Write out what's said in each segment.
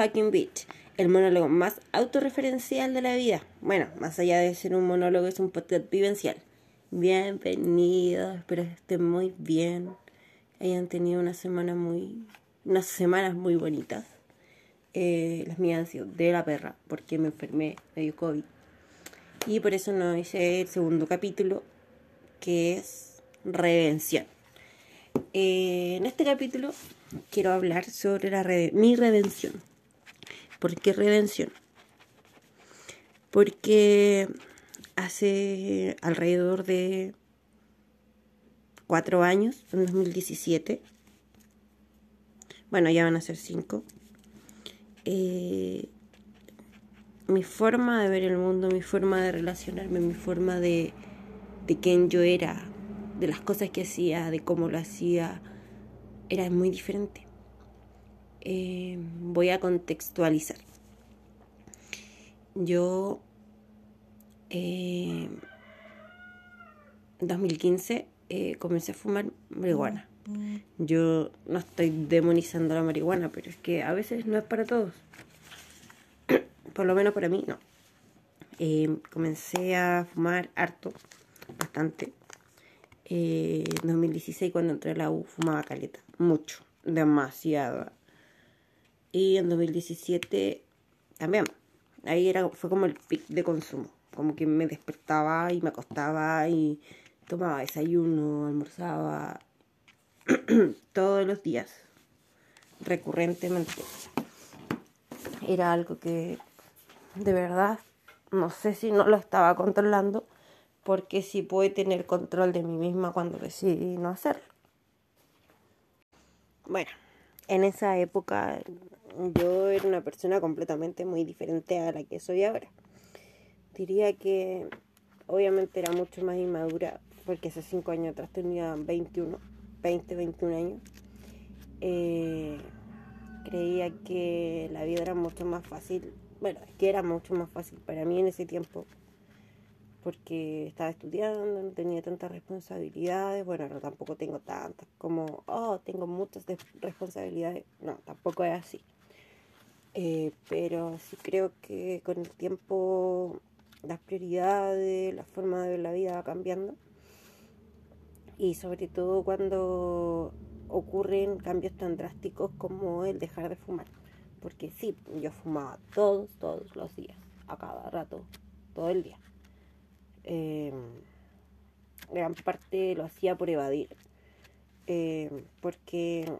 Fucking Bitch, el monólogo más autorreferencial de la vida. Bueno, más allá de ser un monólogo, es un podcast vivencial. Bienvenidos, espero que estén muy bien, hayan tenido una semana muy, unas semanas muy bonitas. Eh, las mías han sido de la perra, porque me enfermé, me COVID. Y por eso no hice el segundo capítulo, que es Redención. Eh, en este capítulo quiero hablar sobre la mi redención. ¿Por qué redención? Porque hace alrededor de cuatro años, en 2017, bueno, ya van a ser cinco, eh, mi forma de ver el mundo, mi forma de relacionarme, mi forma de, de quién yo era, de las cosas que hacía, de cómo lo hacía, era muy diferente. Eh, voy a contextualizar. Yo en 2015 eh, comencé a fumar marihuana. Yo no estoy demonizando la marihuana, pero es que a veces no es para todos. Por lo menos para mí, no. Eh, comencé a fumar harto, bastante. en 2016 cuando entré a la U fumaba caleta mucho, demasiado. Y en 2017 también. Ahí era, fue como el pic de consumo. Como que me despertaba y me acostaba y tomaba desayuno, almorzaba todos los días, recurrentemente. Era algo que de verdad no sé si no lo estaba controlando, porque sí pude tener control de mí misma cuando decidí no hacerlo. Bueno, en esa época yo era una persona completamente muy diferente a la que soy ahora. Diría que obviamente era mucho más inmadura porque hace cinco años atrás tenía 21, 20, 21 años. Eh, creía que la vida era mucho más fácil, bueno, que era mucho más fácil para mí en ese tiempo porque estaba estudiando, no tenía tantas responsabilidades, bueno, no tampoco tengo tantas como, oh, tengo muchas responsabilidades, no, tampoco es así. Eh, pero sí creo que con el tiempo las prioridades, la forma de ver la vida va cambiando y sobre todo cuando ocurren cambios tan drásticos como el dejar de fumar. Porque sí, yo fumaba todos, todos los días, a cada rato, todo el día. Eh, gran parte lo hacía por evadir, eh, porque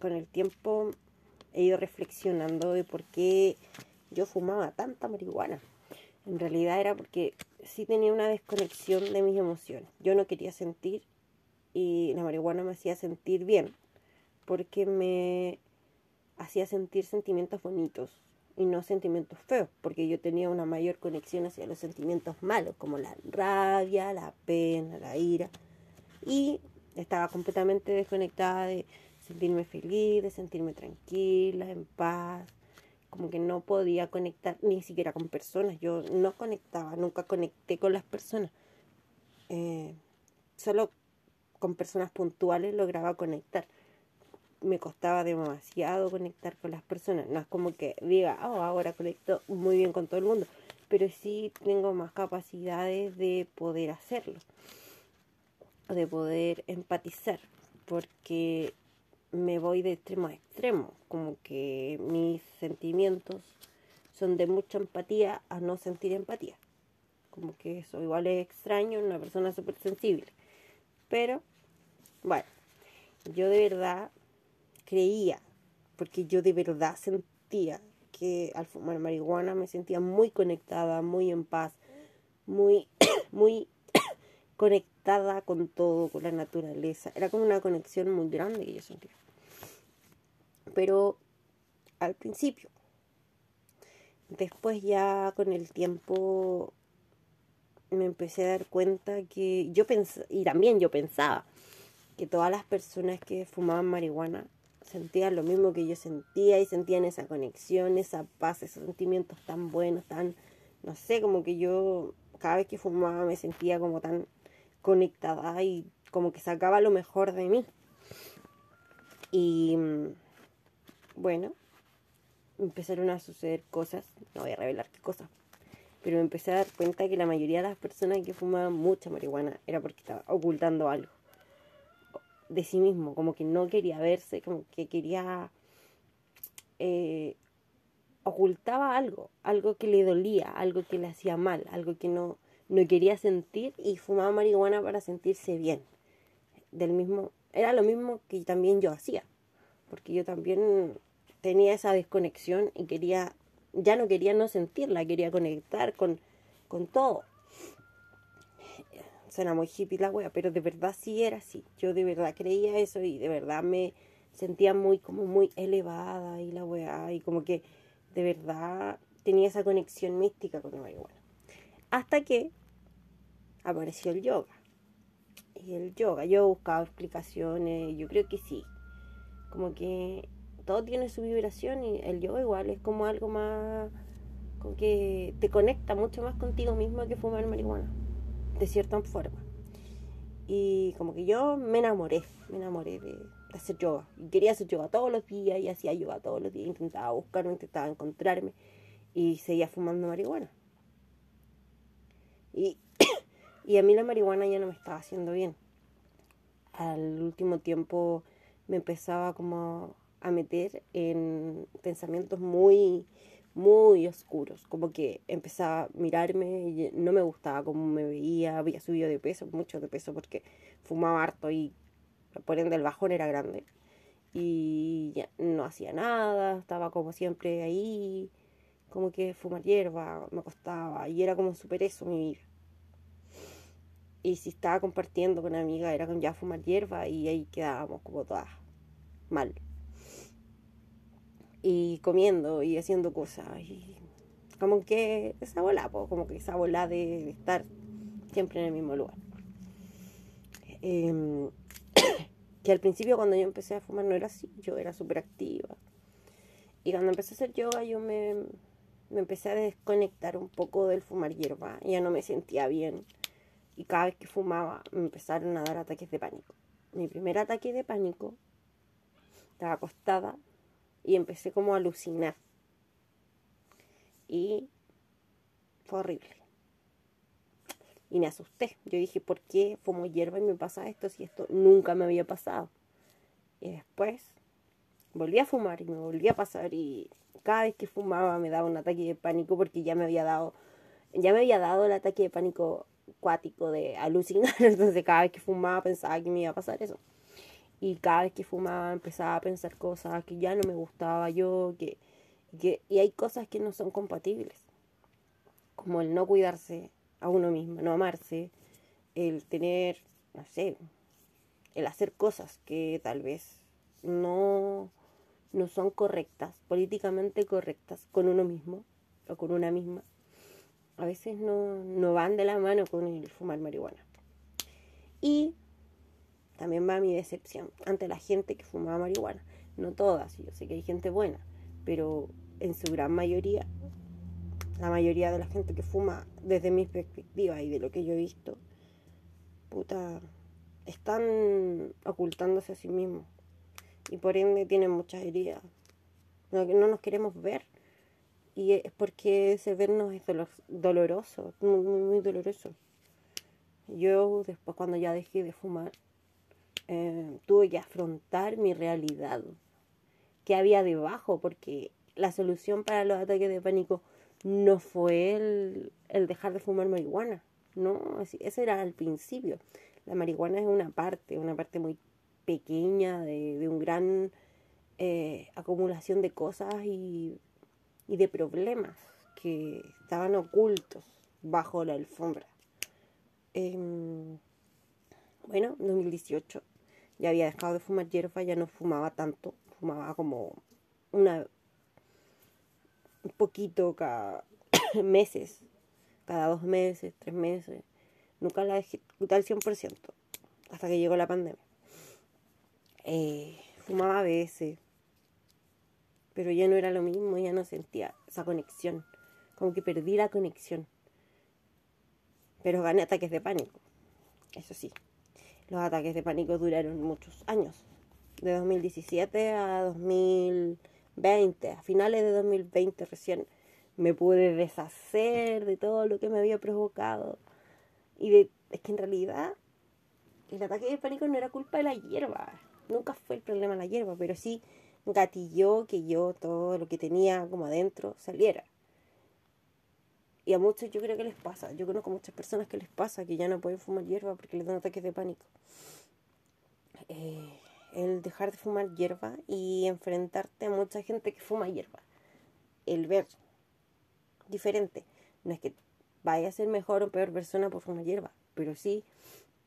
con el tiempo he ido reflexionando de por qué yo fumaba tanta marihuana. En realidad era porque sí tenía una desconexión de mis emociones. Yo no quería sentir y la marihuana me hacía sentir bien porque me hacía sentir sentimientos bonitos, y no sentimientos feos, porque yo tenía una mayor conexión hacia los sentimientos malos, como la rabia, la pena, la ira, y estaba completamente desconectada de sentirme feliz, de sentirme tranquila, en paz, como que no podía conectar ni siquiera con personas, yo no conectaba, nunca conecté con las personas, eh, solo con personas puntuales lograba conectar me costaba demasiado conectar con las personas. No es como que diga, oh, ahora conecto muy bien con todo el mundo, pero sí tengo más capacidades de poder hacerlo, de poder empatizar, porque me voy de extremo a extremo, como que mis sentimientos son de mucha empatía a no sentir empatía. Como que eso igual es extraño en una persona súper sensible. Pero, bueno, yo de verdad creía, porque yo de verdad sentía que al fumar marihuana me sentía muy conectada, muy en paz, muy, muy conectada con todo, con la naturaleza. Era como una conexión muy grande que yo sentía. Pero al principio, después ya con el tiempo me empecé a dar cuenta que yo pensaba, y también yo pensaba, que todas las personas que fumaban marihuana sentían lo mismo que yo sentía y sentían esa conexión, esa paz, esos sentimientos tan buenos, tan, no sé, como que yo cada vez que fumaba me sentía como tan conectada y como que sacaba lo mejor de mí. Y bueno, empezaron a suceder cosas, no voy a revelar qué cosas, pero me empecé a dar cuenta que la mayoría de las personas que fumaban mucha marihuana era porque estaba ocultando algo de sí mismo, como que no quería verse, como que quería... Eh, ocultaba algo, algo que le dolía, algo que le hacía mal, algo que no, no quería sentir y fumaba marihuana para sentirse bien. Del mismo, era lo mismo que también yo hacía, porque yo también tenía esa desconexión y quería, ya no quería no sentirla, quería conectar con, con todo. Suena muy hippie la wea, pero de verdad sí era así. Yo de verdad creía eso y de verdad me sentía muy, como muy elevada y la wea, y como que de verdad tenía esa conexión mística con la marihuana. Hasta que apareció el yoga. Y el yoga, yo he buscado explicaciones, yo creo que sí. Como que todo tiene su vibración y el yoga igual es como algo más con que te conecta mucho más contigo mismo que fumar marihuana, de cierta forma. Y como que yo me enamoré, me enamoré de, hacer yoga. Y quería hacer yoga todos los días y hacía yoga todos los días. Intentaba buscarme, intentaba encontrarme y seguía fumando marihuana. Y, y a mí la marihuana ya no me estaba haciendo bien. Al último tiempo me empezaba como a meter en pensamientos muy, muy oscuros. Como que empezaba a mirarme y no me gustaba cómo me veía. Había subido de peso, mucho de peso, porque fumaba harto y por ende el bajón era grande. Y ya no hacía nada, estaba como siempre ahí, como que fumar hierba me costaba, y era como súper eso mi vida. Y si estaba compartiendo con una amiga era con ya fumar hierba y ahí quedábamos como todas mal. Y comiendo y haciendo cosas. Y como que esa bola, como que esa bola de estar siempre en el mismo lugar. Eh, que al principio cuando yo empecé a fumar no era así, yo era súper activa. Y cuando empecé a hacer yoga yo me, me empecé a desconectar un poco del fumar hierba, ya no me sentía bien. Y cada vez que fumaba me empezaron a dar ataques de pánico. Mi primer ataque de pánico estaba acostada y empecé como a alucinar. Y fue horrible y me asusté. Yo dije, ¿por qué fumo hierba y me pasa esto si esto nunca me había pasado? Y después volví a fumar y me volví a pasar y cada vez que fumaba me daba un ataque de pánico porque ya me había dado ya me había dado el ataque de pánico cuático de alucinar, entonces cada vez que fumaba pensaba que me iba a pasar eso. Y cada vez que fumaba empezaba a pensar cosas que ya no me gustaba yo, que, que y hay cosas que no son compatibles, como el no cuidarse, a uno mismo, no amarse, el tener, no sé, el hacer cosas que tal vez no, no son correctas, políticamente correctas con uno mismo o con una misma, a veces no, no van de la mano con el fumar marihuana. Y también va mi decepción ante la gente que fumaba marihuana. No todas, yo sé que hay gente buena, pero en su gran mayoría la mayoría de la gente que fuma, desde mi perspectiva y de lo que yo he visto, puta, están ocultándose a sí mismos. Y por ende tienen muchas heridas. No, no nos queremos ver. Y es porque ese vernos es doloroso, muy, muy, muy doloroso. Yo después cuando ya dejé de fumar, eh, tuve que afrontar mi realidad, que había debajo, porque la solución para los ataques de pánico no fue el, dejar de fumar marihuana, no, ese era al principio. La marihuana es una parte, una parte muy pequeña de, de un gran eh, acumulación de cosas y, y de problemas que estaban ocultos bajo la alfombra. Eh, bueno, en 2018 ya había dejado de fumar hierba, ya no fumaba tanto, fumaba como una un poquito cada meses, cada dos meses, tres meses. Nunca la dejé al 100%, hasta que llegó la pandemia. Eh, fumaba a veces, pero ya no era lo mismo, ya no sentía esa conexión, como que perdí la conexión. Pero gané ataques de pánico, eso sí. Los ataques de pánico duraron muchos años, de 2017 a 2000 2020, a finales de 2020 recién me pude deshacer de todo lo que me había provocado. Y de, es que en realidad el ataque de pánico no era culpa de la hierba. Nunca fue el problema la hierba, pero sí gatilló que yo todo lo que tenía como adentro saliera. Y a muchos yo creo que les pasa. Yo conozco muchas personas que les pasa que ya no pueden fumar hierba porque les dan ataques de pánico. Eh, el dejar de fumar hierba y enfrentarte a mucha gente que fuma hierba. El ver diferente. No es que vaya a ser mejor o peor persona por fumar hierba, pero sí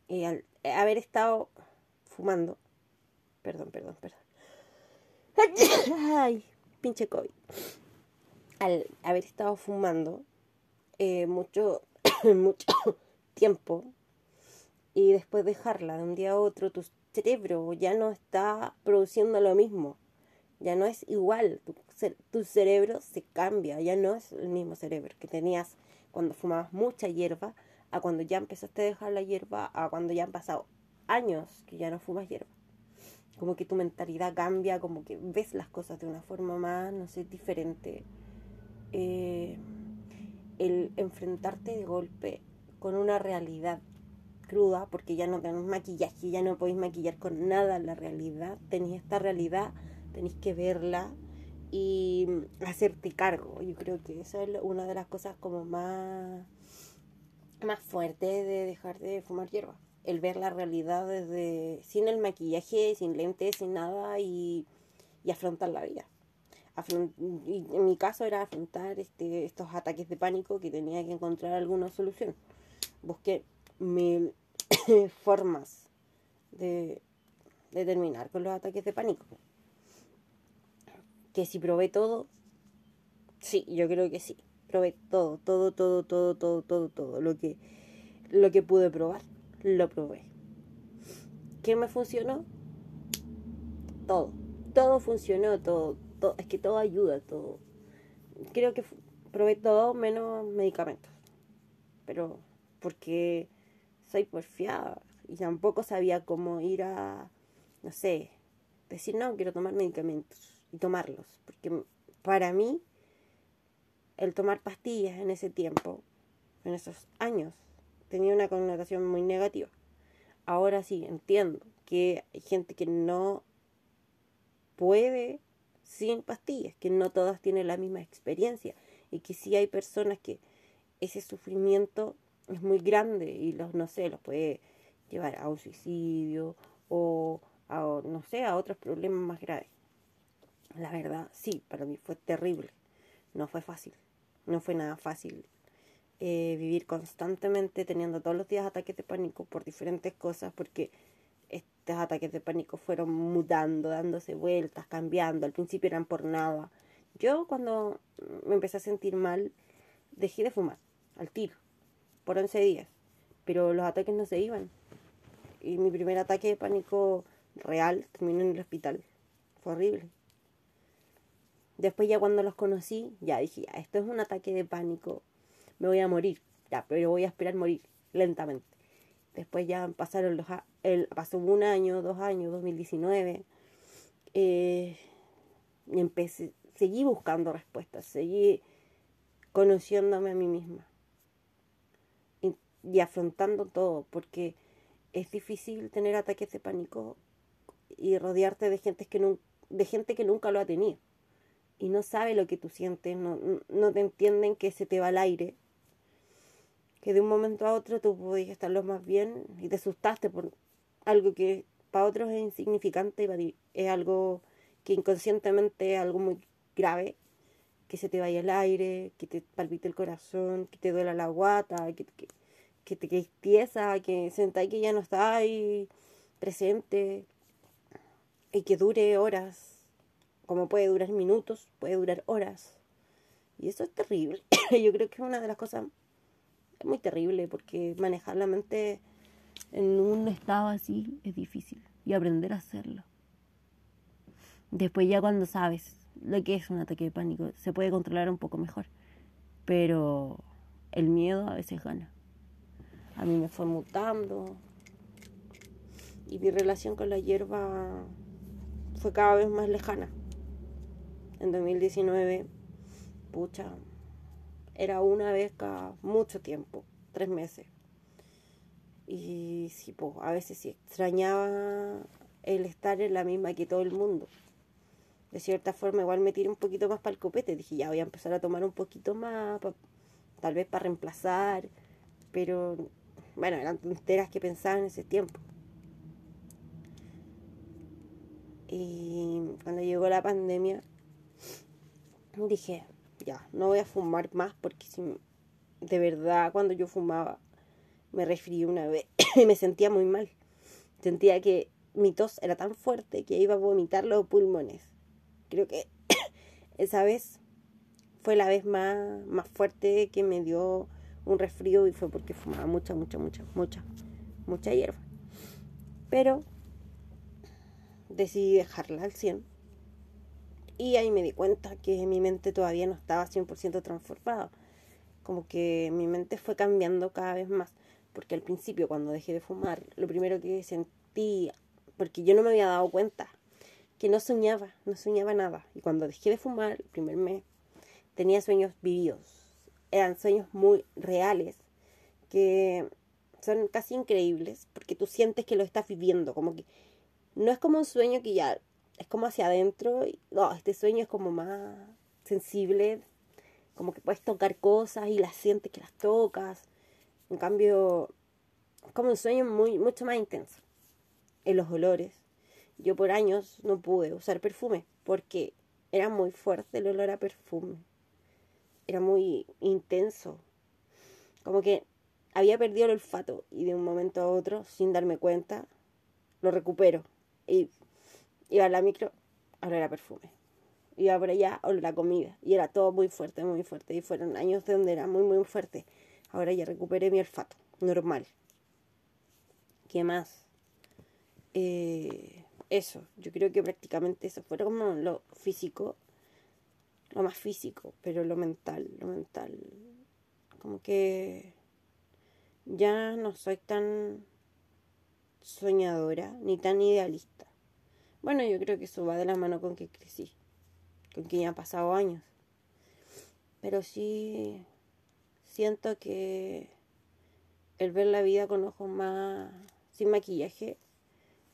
eh, al haber estado fumando. Perdón, perdón, perdón. Ay, pinche COVID. Al haber estado fumando eh, mucho, mucho tiempo y después dejarla de un día a otro, tu cerebro ya no está produciendo lo mismo. Ya no es igual. Tu, tu cerebro se cambia. Ya no es el mismo cerebro que tenías cuando fumabas mucha hierba a cuando ya empezaste a dejar la hierba a cuando ya han pasado años que ya no fumas hierba como que tu mentalidad cambia, como que ves las cosas de una forma más, no sé, diferente. Eh, el enfrentarte de golpe con una realidad cruda, porque ya no tenés maquillaje, ya no podéis maquillar con nada la realidad, tenéis esta realidad, tenéis que verla y hacerte cargo. Yo creo que esa es una de las cosas como más, más fuertes de dejar de fumar hierba el ver la realidad desde sin el maquillaje, sin lentes, sin nada y, afrontar la vida. En mi caso era afrontar este, estos ataques de pánico que tenía que encontrar alguna solución. Busqué mil formas de, de terminar con los ataques de pánico. Que si probé todo, sí, yo creo que sí. Probé todo, todo, todo, todo, todo, todo, todo lo que, lo que pude probar lo probé. ¿Qué me funcionó? Todo. Todo funcionó, todo, Es que todo ayuda, todo. Creo que probé todo menos medicamentos. Pero porque soy porfiada y tampoco sabía cómo ir a, no sé, decir no, quiero tomar medicamentos y tomarlos. Porque para mí, el tomar pastillas en ese tiempo, en esos años, tenía una connotación muy negativa. Ahora sí, entiendo que hay gente que no puede sin pastillas, que no todas tienen la misma experiencia y que sí hay personas que ese sufrimiento es muy grande y los, no sé, los puede llevar a un suicidio o a, no sé, a otros problemas más graves. La verdad, sí, para mí fue terrible. No fue fácil. No fue nada fácil eh, vivir constantemente teniendo todos los días ataques de pánico por diferentes cosas, porque estos ataques de pánico fueron mutando, dándose vueltas, cambiando, al principio eran por nada. Yo cuando me empecé a sentir mal, dejé de fumar, al tiro, por 11 días, pero los ataques no se iban. Y mi primer ataque de pánico real terminó en el hospital. Fue horrible. Después ya cuando los conocí, ya dije, esto es un ataque de pánico me voy a morir, ya, pero voy a esperar morir lentamente. Después ya pasaron los, el, pasó un año, dos años, 2019, eh, y empecé, seguí buscando respuestas, seguí conociéndome a mí misma y, afrontando todo, porque es difícil tener ataques de pánico y rodearte de gente que, de gente que nunca lo ha tenido y no sabe lo que tú sientes, no, no te entienden que se te va al aire que de un momento a otro tú podías estar lo más bien y te asustaste por algo que para otros es insignificante y es algo que inconscientemente es algo muy grave, que se te vaya el aire, que te palpite el corazón, que te duela la guata, que, que, que te quedes que sentáis que ya no está ahí presente y que dure horas, como puede durar minutos, puede durar horas. Y eso es terrible. Yo creo que es una de las cosas muy terrible porque manejar la mente en un estado así es difícil y aprender a hacerlo. Después ya cuando sabes lo que es un ataque de pánico, se puede controlar un poco mejor. Pero el miedo a veces gana. A mí me fue mutando y mi relación con la hierba fue cada vez más lejana. en 2019, pucha, era una vez cada mucho tiempo, tres meses. Y sí, pues, a veces sí extrañaba el estar en la misma que todo el mundo. De cierta forma, igual me tiré un poquito más para el copete. Dije, ya voy a empezar a tomar un poquito más, tal vez para reemplazar. Pero, bueno, eran tonteras que pensaba en ese tiempo. Y cuando llegó la pandemia, dije, ya, no voy a fumar más porque si de verdad cuando yo fumaba me resfrié una vez y me sentía muy mal. Sentía que mi tos era tan fuerte que iba a vomitar los pulmones. Creo que esa vez fue la vez más, más fuerte que me dio un resfrío y fue porque fumaba mucha, mucha, mucha, mucha, mucha hierba. Pero decidí dejarla al 100. Y ahí me di cuenta que mi mente todavía no estaba 100% transformada. Como que mi mente fue cambiando cada vez más. Porque al principio, cuando dejé de fumar, lo primero que sentí, porque yo no me había dado cuenta, que no soñaba, no soñaba nada. Y cuando dejé de fumar, el primer mes, tenía sueños vividos. Eran sueños muy reales, que son casi increíbles, porque tú sientes que lo estás viviendo, como que no es como un sueño que ya es como hacia adentro. No, este sueño es como más sensible, como que puedes tocar cosas y las sientes que las tocas. En cambio, es como un sueño muy, mucho más intenso. En los olores. Yo por años no pude usar perfume porque era muy fuerte el olor a perfume. Era muy intenso. Como que había perdido el olfato y de un momento a otro, sin darme cuenta, lo recupero. Y iba a la micro, ahora era perfume. Iba por allá, olor a comida. Y era todo muy fuerte, muy fuerte. Y fueron años de donde era muy, muy fuerte. Ahora ya recuperé mi olfato, normal. ¿Qué más? Eh, eso, yo creo que prácticamente eso fue como lo físico, lo más físico, pero lo mental, lo mental. Como que ya no soy tan soñadora ni tan idealista. Bueno, yo creo que eso va de la mano con que crecí, con que ya han pasado años. Pero sí siento que el ver la vida con ojos más sin maquillaje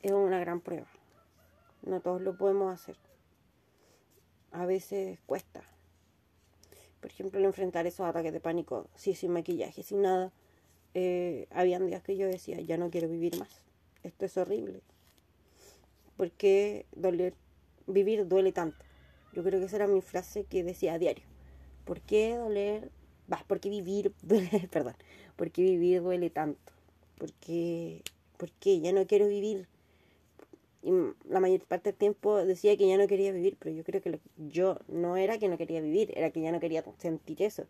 es una gran prueba. No todos lo podemos hacer. A veces cuesta. Por ejemplo, el enfrentar esos ataques de pánico, sí, sin maquillaje, sin nada. Eh, habían días que yo decía, ya no quiero vivir más esto es horrible. ¿Por qué doler, vivir duele tanto? Yo creo que esa era mi frase que decía a diario. ¿Por qué doler? ¿por qué vivir duele? Perdón. ¿Por qué vivir duele tanto? ¿Por qué, ¿Por qué? Ya no quiero vivir. Y la mayor parte del tiempo decía que ya no quería vivir, pero yo creo que yo no era que no quería vivir, era que ya no quería sentir eso.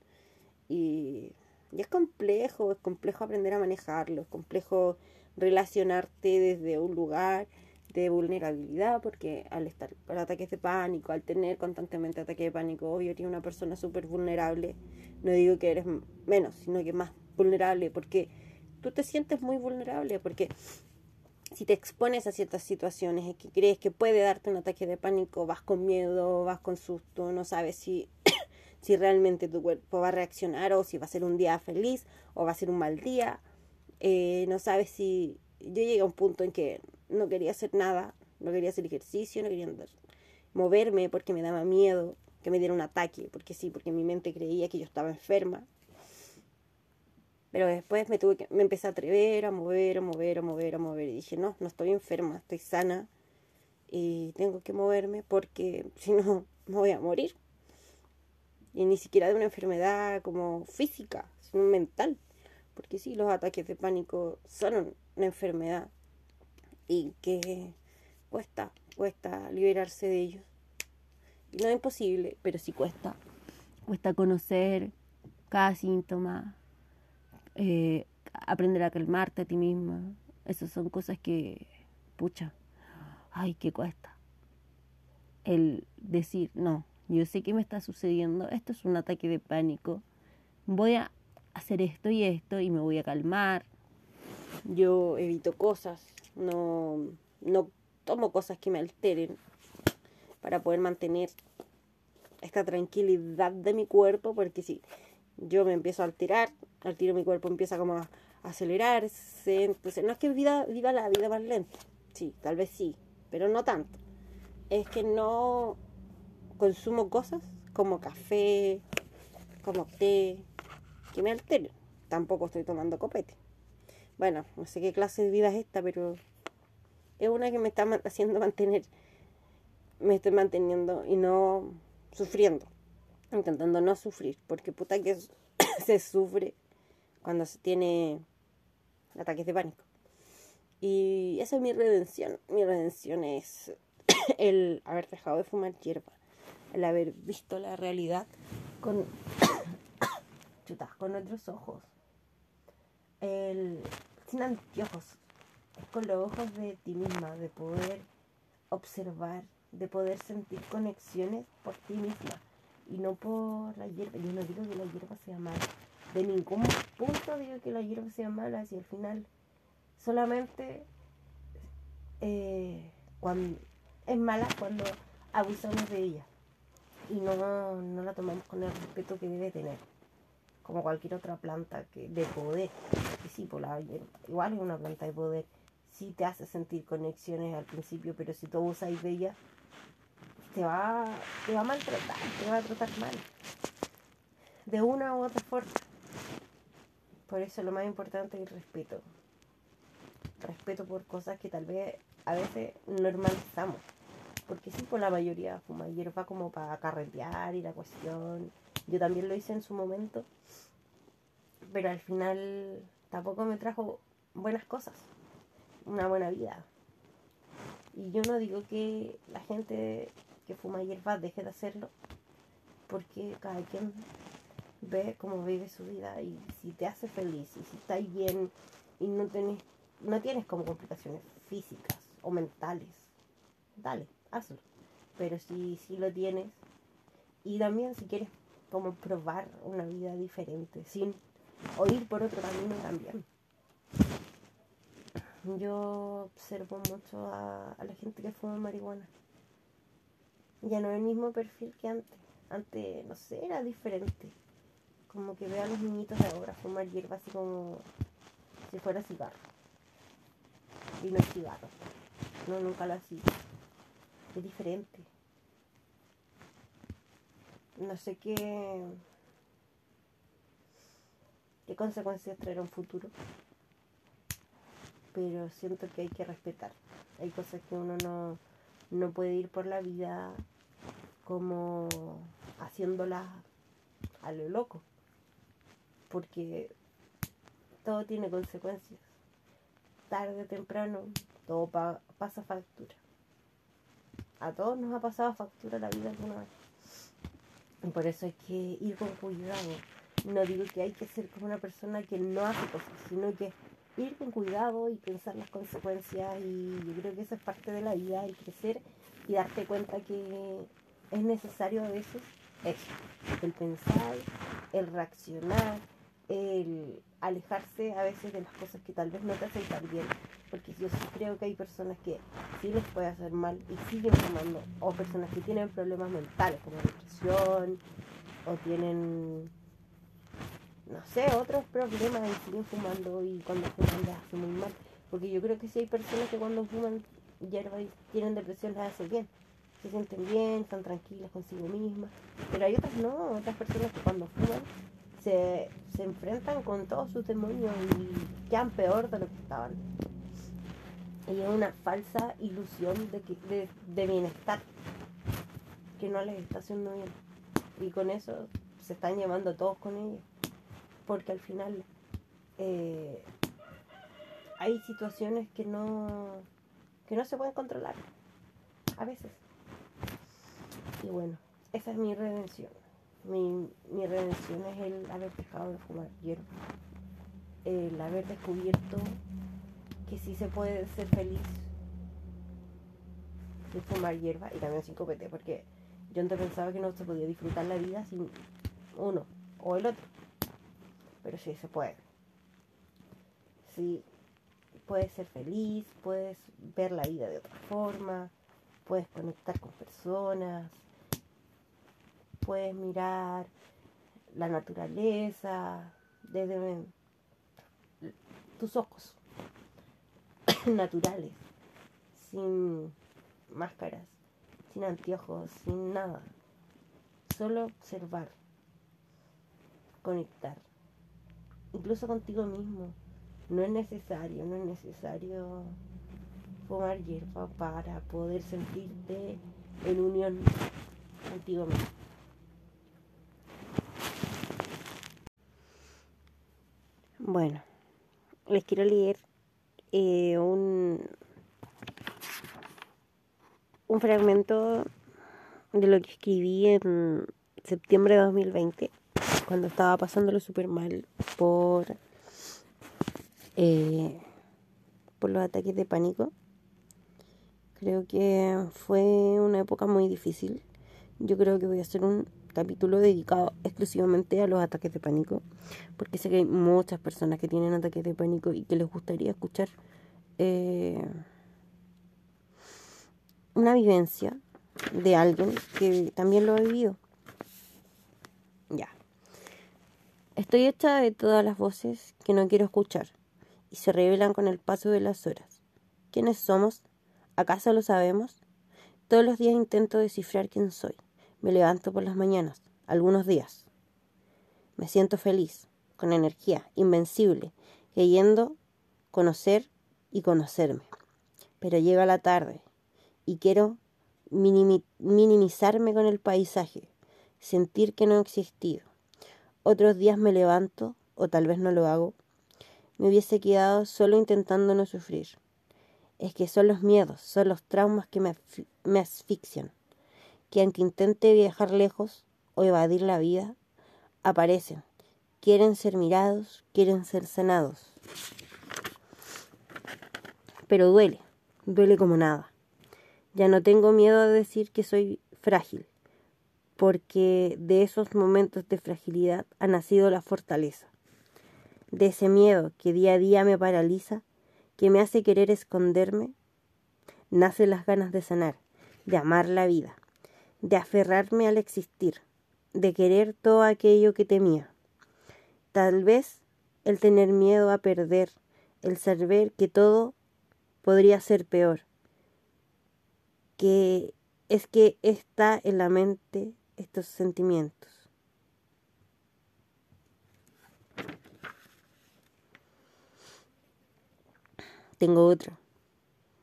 Y, y es complejo, es complejo aprender a manejarlo, es complejo relacionarte desde un lugar de vulnerabilidad, porque al estar con ataques de pánico, al tener constantemente ataques de pánico, obvio eres una persona súper vulnerable. No digo que eres menos, sino que más vulnerable, porque tú te sientes muy vulnerable, porque si te expones a ciertas situaciones y que crees que puede darte un ataque de pánico, vas con miedo, vas con susto, no sabes si, si realmente tu cuerpo va a reaccionar o si va a ser un día feliz o va a ser un mal día eh, no sabes si yo llegué a un punto en que no quería hacer nada, no quería hacer ejercicio, no quería andar, moverme porque me daba miedo que me diera un ataque, porque sí, porque mi mente creía que yo estaba enferma. Pero después me tuve que, me empecé a atrever a mover, a mover, a mover, a mover. Y dije, no, no estoy enferma, estoy sana. Y tengo que moverme porque si no, me voy a morir. Y ni siquiera de una enfermedad como física, sino mental. Porque sí, los ataques de pánico son una enfermedad y que cuesta, cuesta liberarse de ellos. No es imposible, pero sí cuesta. Cuesta conocer cada síntoma, eh, aprender a calmarte a ti misma. Esas son cosas que, pucha, ay, que cuesta. El decir, no, yo sé que me está sucediendo, esto es un ataque de pánico, voy a hacer esto y esto y me voy a calmar. Yo evito cosas, no, no tomo cosas que me alteren para poder mantener esta tranquilidad de mi cuerpo, porque si yo me empiezo a alterar, al tiro mi cuerpo empieza como a acelerarse, entonces no es que viva, viva la vida más lenta, sí, tal vez sí, pero no tanto. Es que no consumo cosas como café, como té, que me alteren. Tampoco estoy tomando copete. Bueno, no sé qué clase de vida es esta, pero es una que me está haciendo mantener, me estoy manteniendo y no sufriendo, intentando no sufrir, porque puta que se sufre cuando se tiene ataques de pánico. Y esa es mi redención. Mi redención es el haber dejado de fumar hierba, el haber visto la realidad con, con otros ojos, el, sin anteojos, con los ojos de ti misma, de poder observar, de poder sentir conexiones por ti misma. Y no por la hierba. Yo no digo que la hierba sea mala, de ningún punto digo que la hierba sea mala, si al final solamente eh, cuando es mala cuando abusamos de ella. Y no, no la tomamos con el respeto que debe tener. Como cualquier otra planta que de poder. Sí por la igual es una planta de poder sí te hace sentir conexiones al principio, pero si tú abusas de ella, te va, te va a maltratar, te va a tratar mal. De una u otra forma. Por eso lo más importante es el respeto. Respeto por cosas que tal vez a veces normalizamos. Porque sí, por la mayoría fuma hierba como para carretear y la cuestión. Yo también lo hice en su momento. Pero al final tampoco me trajo buenas cosas una buena vida. Y yo no digo que la gente que fuma hierba deje de hacerlo, porque cada quien ve cómo vive su vida y si te hace feliz y si estás bien y no tienes, no tienes como complicaciones físicas o mentales, dale, hazlo. Pero si, si lo tienes y también si quieres como probar una vida diferente sin o ir por otro camino también yo observo mucho a, la gente que fuma marihuana. Ya no es el mismo perfil que antes. Antes, no sé, era diferente. Como que veo a los niñitos de ahora fumar hierba así como si fuera cigarro. Y no es cigarro. No, nunca lo hacía. Es diferente. No sé qué. qué consecuencias traerá un futuro pero siento que hay que respetar. Hay cosas que uno no, no puede ir por la vida como haciéndolas a lo loco, porque todo tiene consecuencias. Tarde o temprano, todo pasa factura. A todos nos ha pasado factura la vida alguna vez. Y por eso hay que ir con cuidado. No digo que hay que ser como una persona que no hace cosas, sino que ir con cuidado y pensar las consecuencias y yo creo que eso es parte de la vida, el crecer y darte cuenta que es necesario a veces eso, el pensar, el reaccionar, el alejarse a veces de las cosas que tal vez no te hacen tan bien, porque yo sí creo que hay personas que sí les puede hacer mal y siguen fumando, o personas que tienen problemas mentales como depresión, o tienen no sé, otros problemas y siguen fumando y cuando fuman les hace muy mal. Porque yo creo que si hay personas que cuando fuman hierba y tienen depresión les hace bien. Se sienten bien, están tranquilas consigo mismas. Pero hay otras no, otras personas que cuando fuman se, enfrentan con todos sus demonios y quedan peor de lo que estaban. Y es una falsa ilusión de, que, de, de bienestar que no les está haciendo bien. Y con eso se están llevando todos con ellos porque al final eh, hay situaciones que no, que no se pueden controlar, a veces. Y bueno, esa es mi redención. Mi, mi redención es el haber dejado de fumar hierba, el haber descubierto que sí se puede ser feliz de fumar hierba y también sin copete, porque yo antes pensaba que no se podía disfrutar la vida sin uno o el otro pero sí se puede. Sí, puedes ser feliz, puedes ver la vida de otra forma, puedes conectar con personas. puedes mirar la naturaleza desde tus ojos naturales, sin máscaras, sin anteojos, sin nada. Solo observar, conectar, incluso contigo mismo. No es necesario, no es necesario fumar hierba para poder sentirte en unión contigo mismo. Bueno, les quiero leer eh, un, un fragmento de lo que escribí en septiembre de 2020, cuando estaba pasándolo súper mal por, eh, por los ataques de pánico. Creo que fue una época muy difícil. Yo creo que voy a hacer un capítulo dedicado exclusivamente a los ataques de pánico, porque sé que hay muchas personas que tienen ataques de pánico y que les gustaría escuchar eh, una vivencia de alguien que también lo ha vivido. Ya. Estoy hecha de todas las voces que no quiero escuchar y se revelan con el paso de las horas. ¿Quiénes somos? ¿Acaso lo sabemos? Todos los días intento descifrar quién soy. Me levanto por las mañanas, algunos días. Me siento feliz, con energía, invencible, queriendo conocer y conocerme. Pero llega la tarde y quiero minimizarme con el paisaje, sentir que no he existido. Otros días me levanto, o tal vez no lo hago, me hubiese quedado solo intentando no sufrir es que son los miedos, son los traumas que me, asfixian, que aunque intente viajar lejos o evadir la vida, aparecen, quieren ser mirados, quieren ser sanados. Pero duele, duele como nada. Ya no tengo miedo a decir que soy frágil, porque de esos momentos de fragilidad ha nacido la fortaleza. De ese miedo que día a día me paraliza, que me hace querer esconderme, nacen las ganas de sanar, de amar la vida, de aferrarme al existir, de querer todo aquello que temía. Tal vez el tener miedo a perder, el saber que todo podría ser peor, que es que está en la mente estos sentimientos. Tengo otro,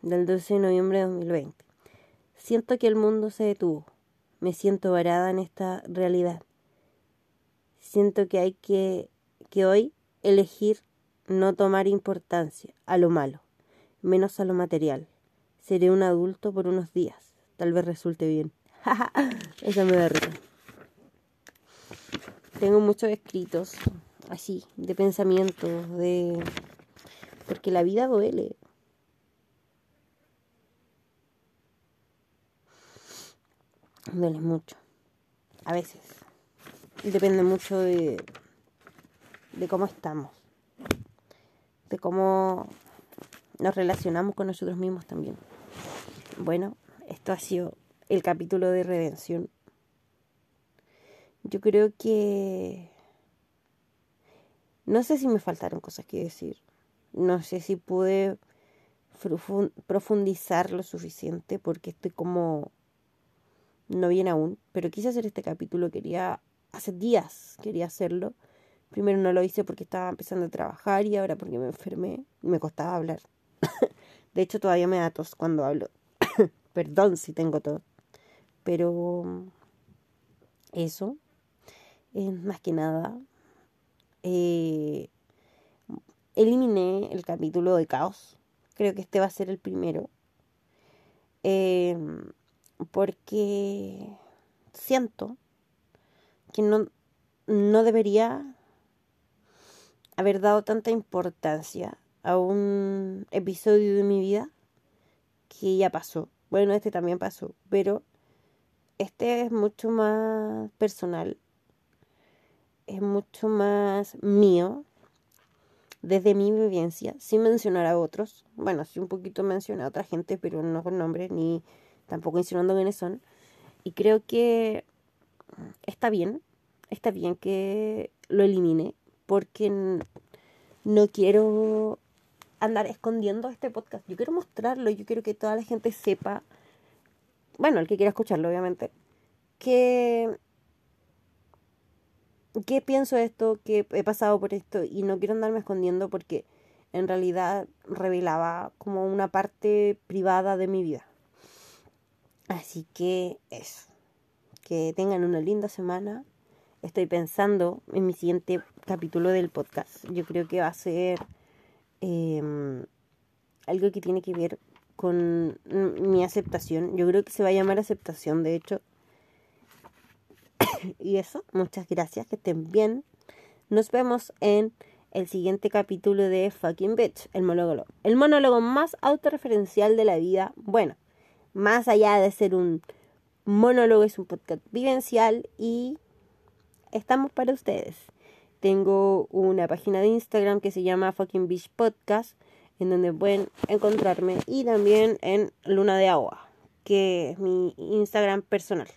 del 12 de noviembre de 2020. Siento que el mundo se detuvo. Me siento varada en esta realidad. Siento que hay que, que hoy elegir no tomar importancia a lo malo, menos a lo material. Seré un adulto por unos días. Tal vez resulte bien. Esa me da risa. Tengo muchos escritos así, de pensamientos, de porque la vida duele. Duele mucho. A veces. Depende mucho de, de cómo estamos. De cómo nos relacionamos con nosotros mismos también. Bueno, esto ha sido el capítulo de redención. Yo creo que... No sé si me faltaron cosas que decir. No sé si pude profundizar lo suficiente porque estoy como no bien aún, pero quise hacer este capítulo, quería hace días quería hacerlo. Primero no lo hice porque estaba empezando a trabajar y ahora porque me enfermé, me costaba hablar. de hecho todavía me da tos cuando hablo. Perdón si tengo tos. Pero eso es más que nada eh, eliminé el capítulo de caos. Creo que este va a ser el primero. Em, porque siento que no, no debería haber dado tanta importancia a un episodio de mi vida que ya pasó. Bueno, este también pasó, pero este es mucho más personal, es mucho más mío desde mi vivencia, sin mencionar a otros, bueno, sí un poquito mencioné a otra gente, pero no con nombre, ni tampoco insinuando quiénes son, y creo que está bien, está bien que lo elimine, porque no quiero andar escondiendo este podcast. Yo quiero mostrarlo, yo quiero que toda la gente sepa, bueno, el que quiera escucharlo, obviamente, que, que pienso esto, que he pasado por esto y no quiero andarme escondiendo porque en realidad revelaba como una parte privada de mi vida. Así que eso. Que tengan una linda semana. Estoy pensando en mi siguiente capítulo del podcast. Yo creo que va a ser em, algo que tiene que ver con mi aceptación. Yo creo que se va a llamar aceptación, de hecho. y eso, muchas gracias, que estén bien. Nos vemos en el siguiente capítulo de Fucking Bitch, el monólogo. El monólogo más autorreferencial de la vida. Bueno, más allá de ser un monólogo, es un podcast vivencial y estamos para ustedes. Tengo una página de Instagram que se llama Fucking Beach Podcast, en donde pueden encontrarme, y también en Luna de Agua, que es mi Instagram personal.